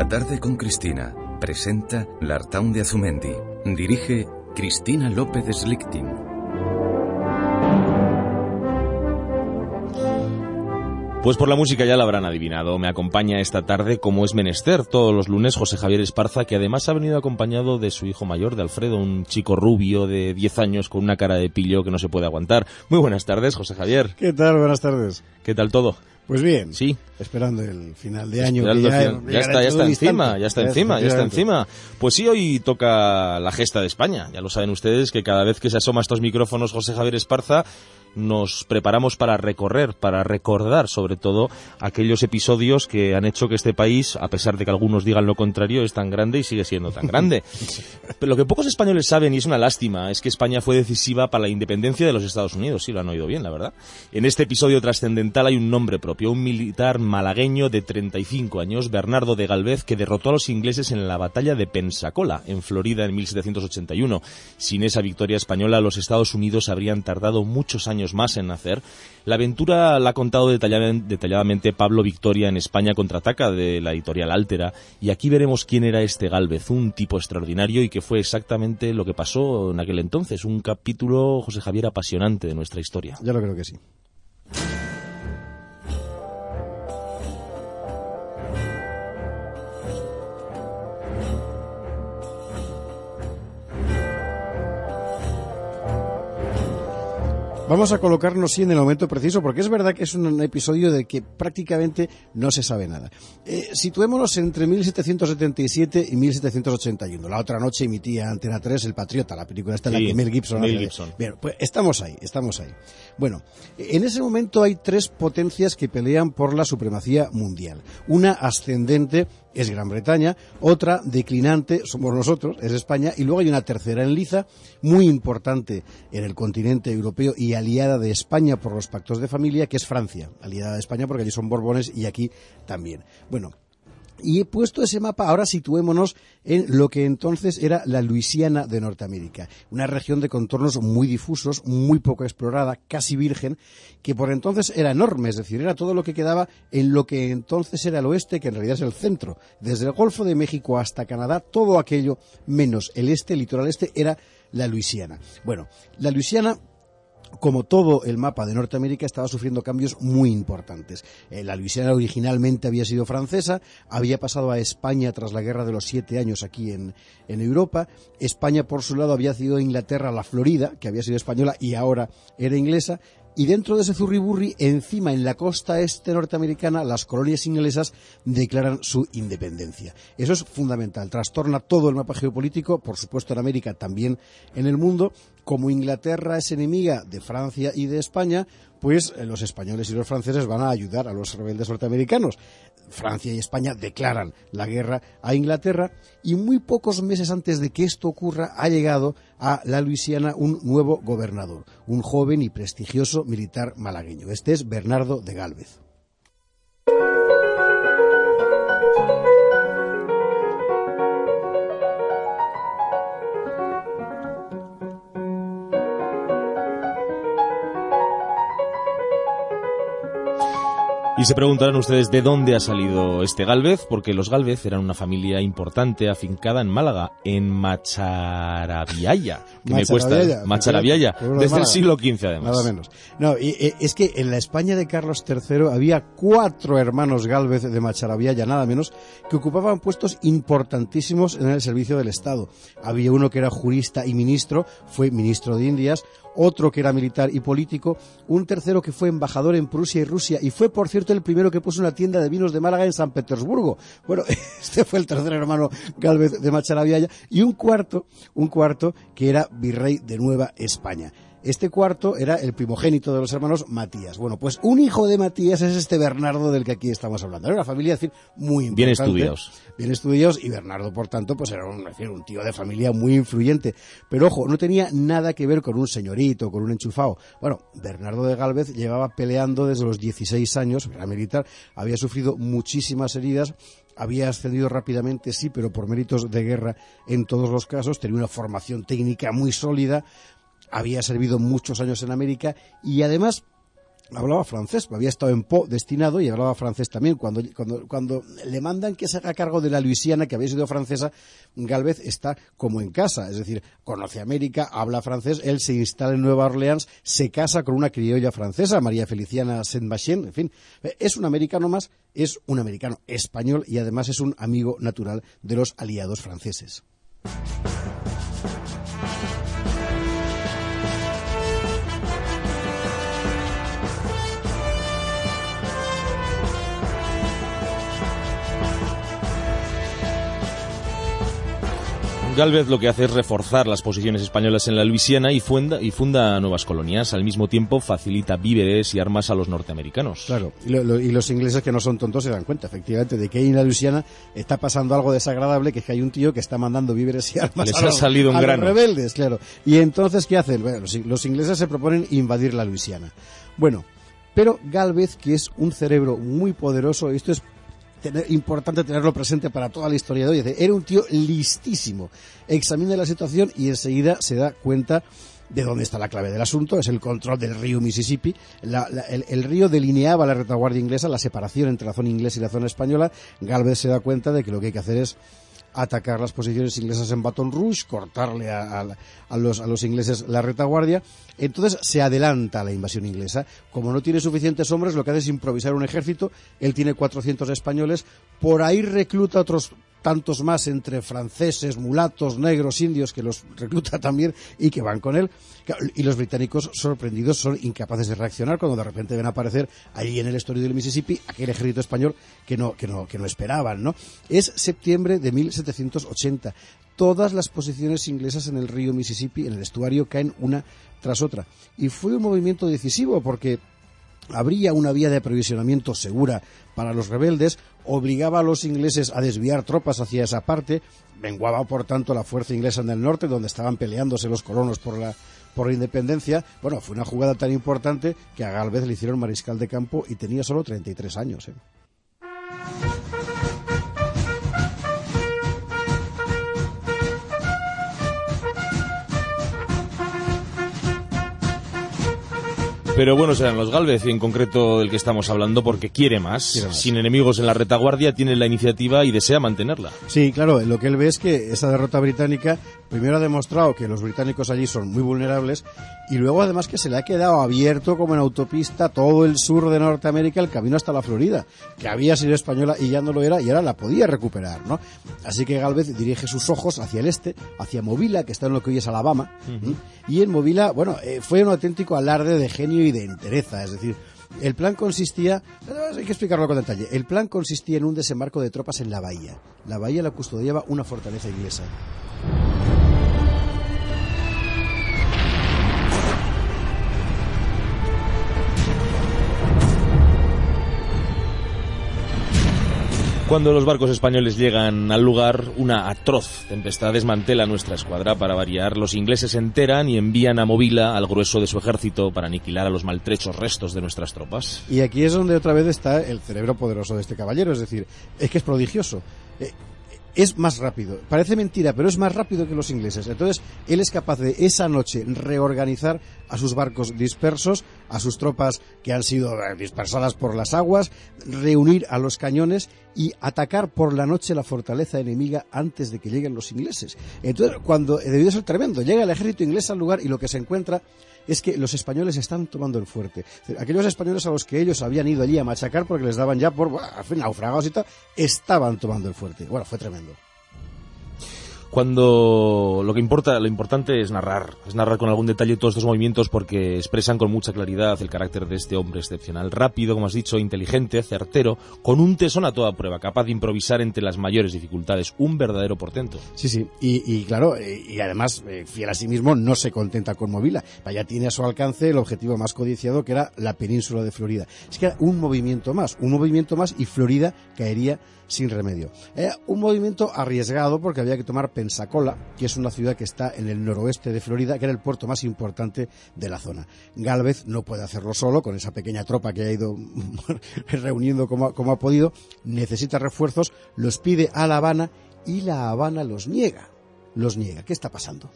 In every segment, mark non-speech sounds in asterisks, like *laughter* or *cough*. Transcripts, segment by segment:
La tarde con Cristina presenta L'Artaun de Azumendi. Dirige Cristina López Slichting. Pues por la música ya la habrán adivinado. Me acompaña esta tarde, como es menester, todos los lunes José Javier Esparza, que además ha venido acompañado de su hijo mayor, de Alfredo, un chico rubio de 10 años con una cara de pillo que no se puede aguantar. Muy buenas tardes, José Javier. ¿Qué tal? Buenas tardes. ¿Qué tal todo? Pues bien. Sí. Esperando el final de año. Que ya, final. Ya está, ya está encima, ya está encima, ya está encima. Pues sí, hoy toca la gesta de España. Ya lo saben ustedes que cada vez que se asoma estos micrófonos José Javier Esparza, nos preparamos para recorrer, para recordar sobre todo aquellos episodios que han hecho que este país, a pesar de que algunos digan lo contrario, es tan grande y sigue siendo tan grande. *laughs* Pero lo que pocos españoles saben, y es una lástima, es que España fue decisiva para la independencia de los Estados Unidos. Sí, lo han oído bien, la verdad. En este episodio trascendental hay un nombre propio, un militar malagueño de 35 años, Bernardo de Galvez, que derrotó a los ingleses en la batalla de Pensacola, en Florida, en 1781. Sin esa victoria española, los Estados Unidos habrían tardado muchos años más en nacer. La aventura la ha contado detalladamente Pablo Victoria en España contraataca de la editorial Altera y aquí veremos quién era este Galvez, un tipo extraordinario y que fue exactamente lo que pasó en aquel entonces, un capítulo, José Javier, apasionante de nuestra historia. Ya lo creo que sí. Vamos a colocarnos sí en el momento preciso, porque es verdad que es un episodio de que prácticamente no se sabe nada. Eh, situémonos entre 1777 y 1781. La otra noche emitía Antena 3 El Patriota, la película esta en la que Mel Gibson. Mel Gibson. Bien, pues estamos ahí, estamos ahí. Bueno, en ese momento hay tres potencias que pelean por la supremacía mundial. Una ascendente es Gran Bretaña, otra declinante somos nosotros, es España, y luego hay una tercera en liza, muy importante en el continente europeo y aliada de España por los pactos de familia, que es Francia, aliada de España porque allí son Borbones y aquí también. Bueno, y he puesto ese mapa, ahora situémonos en lo que entonces era la Luisiana de Norteamérica, una región de contornos muy difusos, muy poco explorada, casi virgen, que por entonces era enorme, es decir, era todo lo que quedaba en lo que entonces era el oeste, que en realidad es el centro. Desde el Golfo de México hasta Canadá, todo aquello menos el este, el litoral este, era la Luisiana. Bueno, la Luisiana como todo el mapa de Norteamérica, estaba sufriendo cambios muy importantes. Eh, la Luisiana originalmente había sido francesa, había pasado a España tras la Guerra de los Siete Años aquí en, en Europa. España, por su lado, había sido Inglaterra la Florida, que había sido española y ahora era inglesa. Y dentro de ese zurriburri, encima en la costa este norteamericana, las colonias inglesas declaran su independencia. Eso es fundamental. Trastorna todo el mapa geopolítico, por supuesto en América, también en el mundo. Como Inglaterra es enemiga de Francia y de España, pues eh, los españoles y los franceses van a ayudar a los rebeldes norteamericanos. Francia y España declaran la guerra a Inglaterra y muy pocos meses antes de que esto ocurra ha llegado a la Luisiana un nuevo gobernador, un joven y prestigioso militar malagueño. Este es Bernardo de Gálvez. Y se preguntarán ustedes de dónde ha salido este Galvez, porque los Galvez eran una familia importante afincada en Málaga, en Macharabiaya, que me cuesta Macharabiaya, desde el siglo XV además. Nada menos. No, y, y, es que en la España de Carlos III había cuatro hermanos Galvez de Macharabiaya, nada menos, que ocupaban puestos importantísimos en el servicio del Estado. Había uno que era jurista y ministro, fue ministro de Indias, otro que era militar y político, un tercero que fue embajador en Prusia y Rusia y fue, por cierto, el primero que puso una tienda de vinos de Málaga en San Petersburgo. Bueno, *laughs* este fue el tercer hermano Galvez de Macharabiaya y un cuarto, un cuarto que era virrey de Nueva España. Este cuarto era el primogénito de los hermanos Matías. Bueno, pues un hijo de Matías es este Bernardo del que aquí estamos hablando. Era una familia, es decir, muy importante. Bien estudiados. Bien estudiados y Bernardo, por tanto, pues era un, decir, un tío de familia muy influyente. Pero ojo, no tenía nada que ver con un señorito, con un enchufado. Bueno, Bernardo de Galvez llevaba peleando desde los 16 años, era militar, había sufrido muchísimas heridas, había ascendido rápidamente, sí, pero por méritos de guerra en todos los casos, tenía una formación técnica muy sólida, había servido muchos años en América y además hablaba francés, había estado en Po destinado y hablaba francés también. Cuando, cuando, cuando le mandan que se haga cargo de la Luisiana, que había sido francesa, Galvez está como en casa, es decir, conoce América, habla francés, él se instala en Nueva Orleans, se casa con una criolla francesa, María Feliciana Saint-Machien, en fin, es un americano más, es un americano español y además es un amigo natural de los aliados franceses. Galvez lo que hace es reforzar las posiciones españolas en la Luisiana y funda, y funda nuevas colonias. Al mismo tiempo facilita víveres y armas a los norteamericanos. Claro, y, los ingleses que no son tontos se dan cuenta, efectivamente, de que ahí en la Luisiana está pasando algo desagradable, que es que hay un tío que está mandando víveres y armas a, los, rebeldes, claro. Y entonces, ¿qué hacen? Bueno, los, los ingleses se proponen invadir la Luisiana. Bueno, pero Galvez, que es un cerebro muy poderoso, esto es importante tenerlo presente para toda la historia de hoy. Era un tío listísimo. Examina la situación y enseguida se da cuenta de dónde está la clave del asunto, es el control del río Mississippi. el, el, río delineaba la retaguardia inglesa, la separación entre la zona inglesa y la zona española. Galvez se da cuenta de que lo que hay que hacer es atacar las posiciones inglesas en Baton Rouge, cortarle a, los, a los ingleses la retaguardia. Entonces se adelanta la invasión inglesa. Como no tiene suficientes hombres, lo que hace es improvisar un ejército. Él tiene 400 españoles. Por ahí recluta otros tantos más entre franceses, mulatos, negros, indios, que los recluta también y que van con él. Y los británicos, sorprendidos, son incapaces de reaccionar cuando de repente ven aparecer ahí en el estuario del Mississippi aquel ejército español que no, que no, que no esperaban, ¿no? Es septiembre de 1780. Todas las posiciones inglesas en el río Mississippi, en el estuario, caen una tras otra. Y fue un movimiento decisivo porque habría una vía de aprovisionamiento segura para los rebeldes, obligaba a los ingleses a desviar tropas hacia esa parte, menguaba por tanto la fuerza inglesa en el norte, donde estaban peleándose los colonos por la, por la independencia. Bueno, fue una jugada tan importante que a Galvez le hicieron mariscal de campo y tenía solo 33 años. ¿eh? Pero bueno serán los Galvez, y en concreto del que estamos hablando, porque quiere más. Sin enemigos en la retaguardia, tiene la iniciativa y desea mantenerla. Sí, claro, lo que él ve es que esa derrota británica primero ha demostrado que los británicos allí son muy vulnerables y luego además que se le ha quedado abierto como en autopista todo el sur de Norteamérica, el camino hasta la Florida, que había sido española y ya no lo era y ahora la podía recuperar, ¿no? Así que Galvez dirige sus ojos hacia el este, hacia Movila, que está en lo que hoy es Alabama, y en Movila, bueno, eh, fue un auténtico alarde de genio y de entereza, es decir, el plan consistía, hay que explicarlo con detalle, el plan consistía en un desembarco de tropas en la bahía. La bahía la custodiaba una fortaleza inglesa. Cuando los barcos españoles llegan al lugar, una atroz tempestad desmantela nuestra escuadra. Para variar, los ingleses se enteran y envían a Movila al grueso de su ejército para aniquilar a los maltrechos restos de nuestras tropas. Y aquí es donde otra vez está el cerebro poderoso de este caballero, es decir, es que es prodigioso. Eh, es más rápido. Parece mentira, pero es más rápido que los ingleses. Entonces, él es capaz de esa noche reorganizar a sus barcos dispersos, a sus tropas que han sido eh, dispersadas por las aguas, reunir a los cañones y atacar por la noche la fortaleza enemiga antes de que lleguen los ingleses. Entonces, cuando eh, debió ser tremendo, llega el ejército inglés al lugar y lo que se encuentra es que los españoles están tomando el fuerte. Aquellos españoles a los que ellos habían ido allí a machacar porque les daban ya por, naufragados y tal, estaban tomando el fuerte. Bueno, fue tremendo cuando lo que importa, lo importante es narrar, es narrar con algún detalle todos estos movimientos porque expresan con mucha claridad el carácter de este hombre excepcional, rápido, como has dicho, inteligente, certero, con un tesón a toda prueba, capaz de improvisar entre las mayores dificultades, un verdadero portento. Sí, sí, y, claro, y, además, eh, fiel a sí mismo, no se contenta con Movila, ya tiene a su alcance el objetivo más codiciado que era la península de Florida. Es que era un movimiento más, un movimiento más y Florida caería sin remedio. Era un movimiento arriesgado porque había que tomar Pensacola, que es una ciudad que está en el noroeste de Florida, que era el puerto más importante de la zona. Galvez no puede hacerlo solo, con esa pequeña tropa que ha ido *laughs* reuniendo como, como ha podido, necesita refuerzos, los pide a La Habana y La Habana los niega. Los niega. ¿Qué está pasando?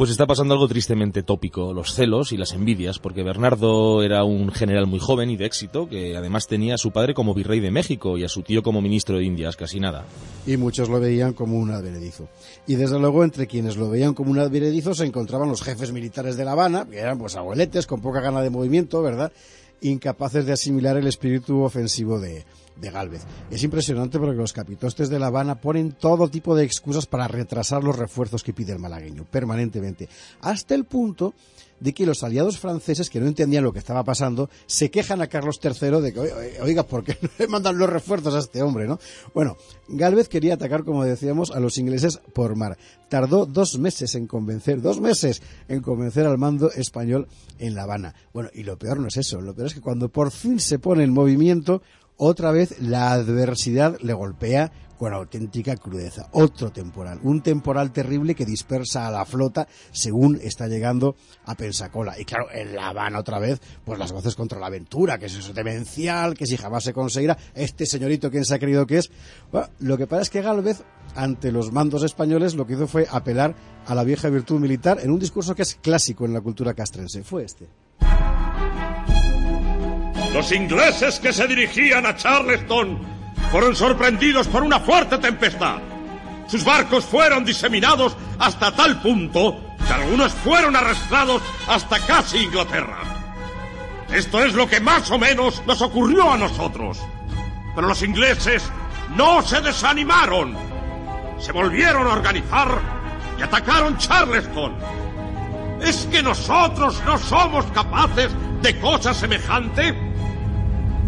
Pues está pasando algo tristemente tópico, los celos y las envidias, porque Bernardo era un general muy joven y de éxito, que además tenía a su padre como virrey de México y a su tío como ministro de Indias, casi nada. Y muchos lo veían como un advenedizo. Y desde luego entre quienes lo veían como un advenedizo se encontraban los jefes militares de La Habana, que eran pues abueletes con poca gana de movimiento, ¿verdad? Incapaces de asimilar el espíritu ofensivo de, de Galvez. Es impresionante porque los capitostes de La Habana ponen todo tipo de excusas para retrasar los refuerzos que pide el malagueño, permanentemente, hasta el punto de que los aliados franceses, que no entendían lo que estaba pasando, se quejan a Carlos III de que, oiga, ¿por qué *laughs* no le mandan los refuerzos a este hombre, no? Bueno, Galvez quería atacar, como decíamos, a los ingleses por mar. Tardó dos meses en convencer, dos meses en convencer al mando español en La Habana. Bueno, y lo peor no es eso, lo peor es que cuando por fin se pone en movimiento, otra vez la adversidad le golpea con auténtica crudeza. Otro temporal, un temporal terrible que dispersa a la flota según está llegando a Pensacola. Y claro, en La Habana otra vez, pues las voces contra la aventura, que es eso demencial, que si jamás se conseguirá, este señorito, ¿quién se ha creído que es? lo que pasa es que Galvez, ante los mandos españoles, lo que hizo fue apelar a la vieja virtud militar en un discurso que es clásico en la cultura castrense. Fue este. Los ingleses que se dirigían a Charleston fueron sorprendidos por una fuerte tempestad. Sus barcos fueron diseminados hasta tal punto que algunos fueron arrastrados hasta casi Inglaterra. Esto es lo que más o menos nos ocurrió a nosotros. Pero los ingleses no se desanimaron. Se volvieron a organizar y atacaron Charleston. ¿Es que nosotros no somos capaces de cosa semejante?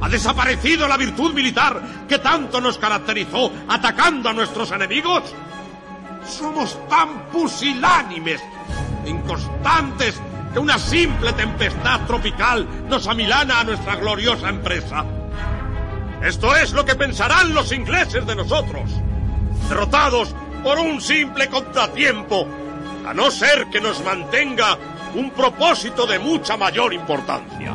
¿Ha desaparecido la virtud militar que tanto nos caracterizó atacando a nuestros enemigos? Somos tan pusilánimes, inconstantes, que una simple tempestad tropical nos amilana a nuestra gloriosa empresa. Esto es lo que pensarán los ingleses de nosotros, derrotados por un simple contratiempo, a no ser que nos mantenga un propósito de mucha mayor importancia.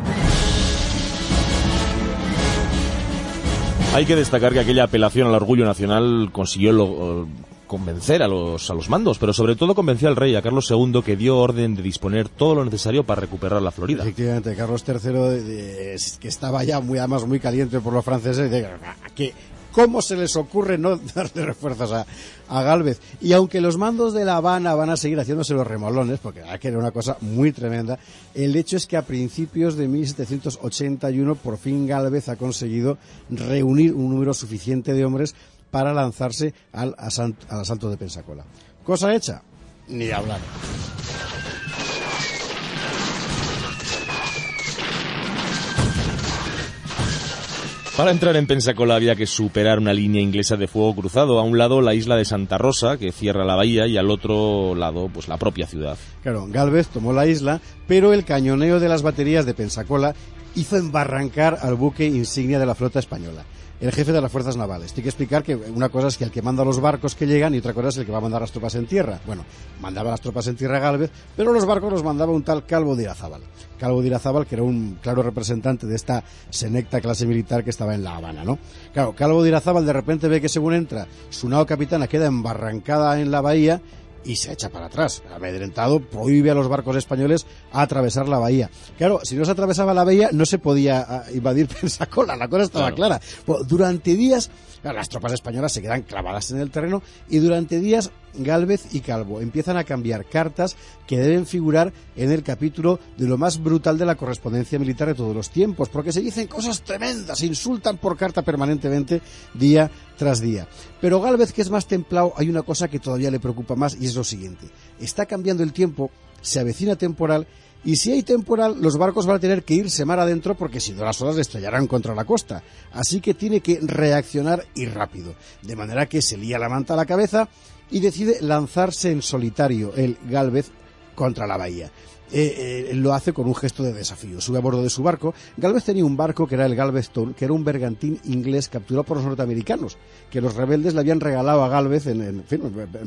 Hay que destacar que aquella apelación al orgullo nacional consiguió convencer a los, a los mandos, pero sobre todo convenció al rey, a Carlos II, que dio orden de disponer todo lo necesario para recuperar la Florida. Efectivamente, Carlos III, que estaba ya muy, además muy caliente por los franceses, que ¿Cómo se les ocurre no *laughs* darle refuerzos a, Galvez? Y aunque los mandos de La Habana van a seguir haciéndose los remolones, porque que era una cosa muy tremenda, el hecho es que a principios de 1781 por fin Galvez ha conseguido reunir un número suficiente de hombres para lanzarse al asalto de Pensacola. Cosa hecha, ni hablar. Para entrar en Pensacola había que superar una línea inglesa de fuego cruzado. A un lado la isla de Santa Rosa, que cierra la bahía, y al otro lado, pues la propia ciudad. Claro, Galvez tomó la isla, pero el cañoneo de las baterías de Pensacola hizo embarrancar al buque insignia de la flota española el jefe de las fuerzas navales. Tiene que explicar que una cosa es que el que manda los barcos que llegan y otra cosa es el que va a mandar las tropas en tierra. Bueno, mandaba las tropas en tierra Galvez, pero los barcos los mandaba un tal Calvo de Irazábal. Calvo de Irazábal, que era un claro representante de esta senecta clase militar que estaba en La Habana, ¿no? Claro, Calvo de Irazábal de repente ve que según entra, su nao capitana queda embarrancada en la bahía y se echa para atrás. Amedrentado, prohíbe a los barcos españoles atravesar la bahía. Claro, si no se atravesaba la bahía, no se podía ah, invadir *laughs* Pensacola, la cosa estaba clara. Pues, durante días, las tropas españolas se quedan clavadas en el terreno y durante días Galvez y Calvo empiezan a cambiar cartas que deben figurar en el capítulo de lo más brutal de la correspondencia militar de todos los tiempos, porque se dicen cosas tremendas, se insultan por carta permanentemente día tras día. Pero Galvez, que es más templado, hay una cosa que todavía le preocupa más y es lo siguiente. Está cambiando el tiempo, se avecina temporal y si hay temporal, los barcos van a tener que irse mar adentro porque si no las olas estrellarán contra la costa. Así que tiene que reaccionar y rápido. De manera que se lía la manta a la cabeza y decide lanzarse en solitario el Galvez contra la bahía. Eh, eh, lo hace con un gesto de desafío. Sube a bordo de su barco. Galvez tenía un barco que era el Galveston, que era un bergantín inglés capturado por los norteamericanos, que los rebeldes le habían regalado a Galvez en,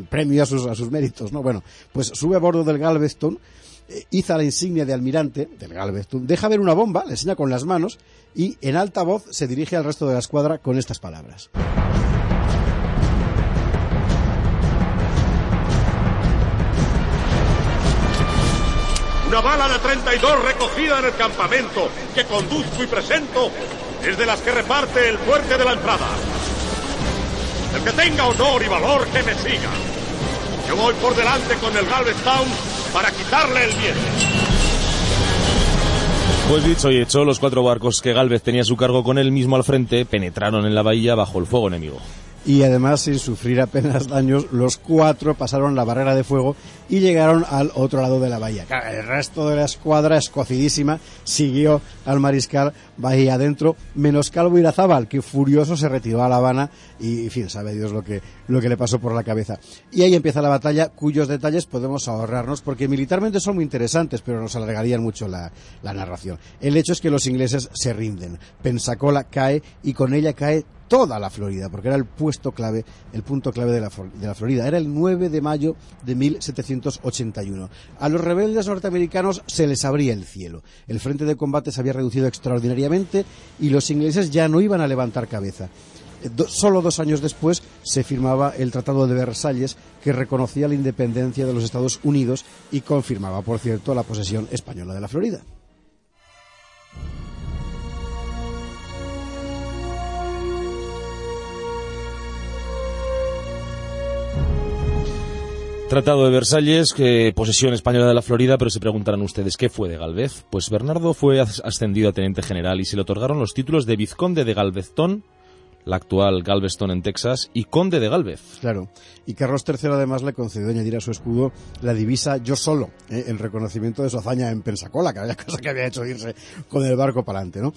premio a sus, a sus méritos. ¿no? Bueno, pues sube a bordo del Galveston, eh, iza la insignia de almirante del Galveston, deja ver una bomba, le enseña con las manos y en alta voz se dirige al resto de la escuadra con estas palabras. Una bala de 32 recogida en el campamento que conduzco y presento es de las que reparte el fuerte de la entrada. El que tenga honor y valor que me siga. Yo voy por delante con el Galveston para quitarle el miedo. Pues dicho y hecho, los cuatro barcos que Galvez tenía a su cargo con él mismo al frente penetraron en la bahía bajo el fuego enemigo y además sin sufrir apenas daños, los cuatro pasaron la barrera de fuego y llegaron al otro lado de la bahía. El resto de la escuadra, escocidísima, siguió al mariscal bahía adentro, menos Calvo Irazábal, que furioso se retiró a La Habana y, en fin, sabe Dios lo que, lo que le pasó por la cabeza. Y ahí empieza la batalla, cuyos detalles podemos ahorrarnos, porque militarmente son muy interesantes, pero nos alargarían mucho la, la narración. El hecho es que los ingleses se rinden. Pensacola cae y con ella cae toda la Florida, porque era el puesto clave, el punto clave de la, de la, Florida. Era el 9 de mayo de 1781. A los rebeldes norteamericanos se les abría el cielo. El frente de combate se había reducido extraordinariamente y los ingleses ya no iban a levantar cabeza. Eh, solo dos años después se firmaba el Tratado de Versalles, que reconocía la independencia de los Estados Unidos y confirmaba, por cierto, la posesión española de la Florida. Tratado de Versalles, que posesión española de la Florida, pero se preguntarán ustedes, ¿qué fue de Galvez? Pues Bernardo fue ascendido a teniente general y se le otorgaron los títulos de vizconde de Galveztón, la actual Galveston en Texas, y conde de Galvez. Claro. Y Carlos III además le concedió añadir a su escudo la divisa Yo solo, ¿eh? el reconocimiento de su hazaña en Pensacola, que la *laughs* cosa que había hecho irse con el barco para adelante, ¿no?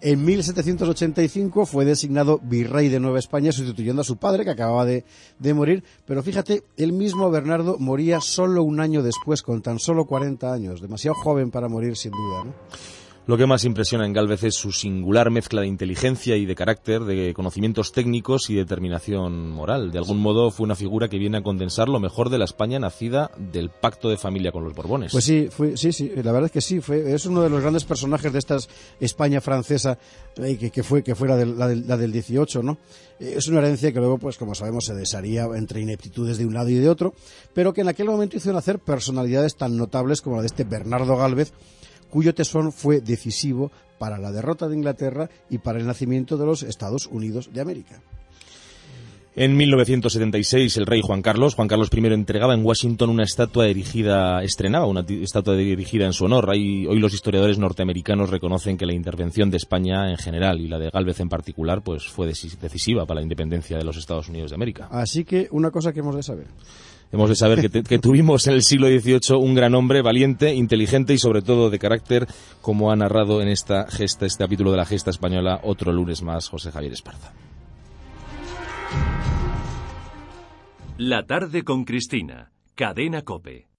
En 1785 fue designado virrey de Nueva España sustituyendo a su padre, que acababa de, de morir. Pero fíjate, el mismo Bernardo moría solo un año después, con tan solo 40 años. Demasiado joven para morir, sin duda, ¿no? Lo que más impresiona en Galvez es su singular mezcla de inteligencia y de carácter, de conocimientos técnicos y determinación moral. De algún modo fue una figura que viene a condensar lo mejor de la España nacida del pacto de familia con los Borbones. Pues sí, fue, sí, sí, la verdad es que sí, fue, es uno de los grandes personajes de esta España francesa eh, que, fue, que fue la del, la, del, la del 18, ¿no? Eh, es una herencia que luego, pues como sabemos, se desharía entre ineptitudes de un lado y de otro, pero que en aquel momento hizo nacer personalidades tan notables como la de este Bernardo Galvez, cuyo tesón fue decisivo para la derrota de Inglaterra y para el nacimiento de los Estados Unidos de América. En 1976, el rey Juan Carlos, Juan Carlos I, entregaba en Washington una estatua erigida, estrenaba una estatua erigida en su honor. hoy los historiadores norteamericanos reconocen que la intervención de España en general y la de Galvez en particular, pues fue decisiva para la independencia de los Estados Unidos de América. Así que una cosa que hemos de saber hemos de saber que, tuvimos en el siglo XVIII un gran hombre valiente, inteligente y sobre todo de carácter, como ha narrado en esta gesta, este capítulo de la gesta española, otro lunes más, José Javier Esparza. La tarde con Cristina, Cadena Cope.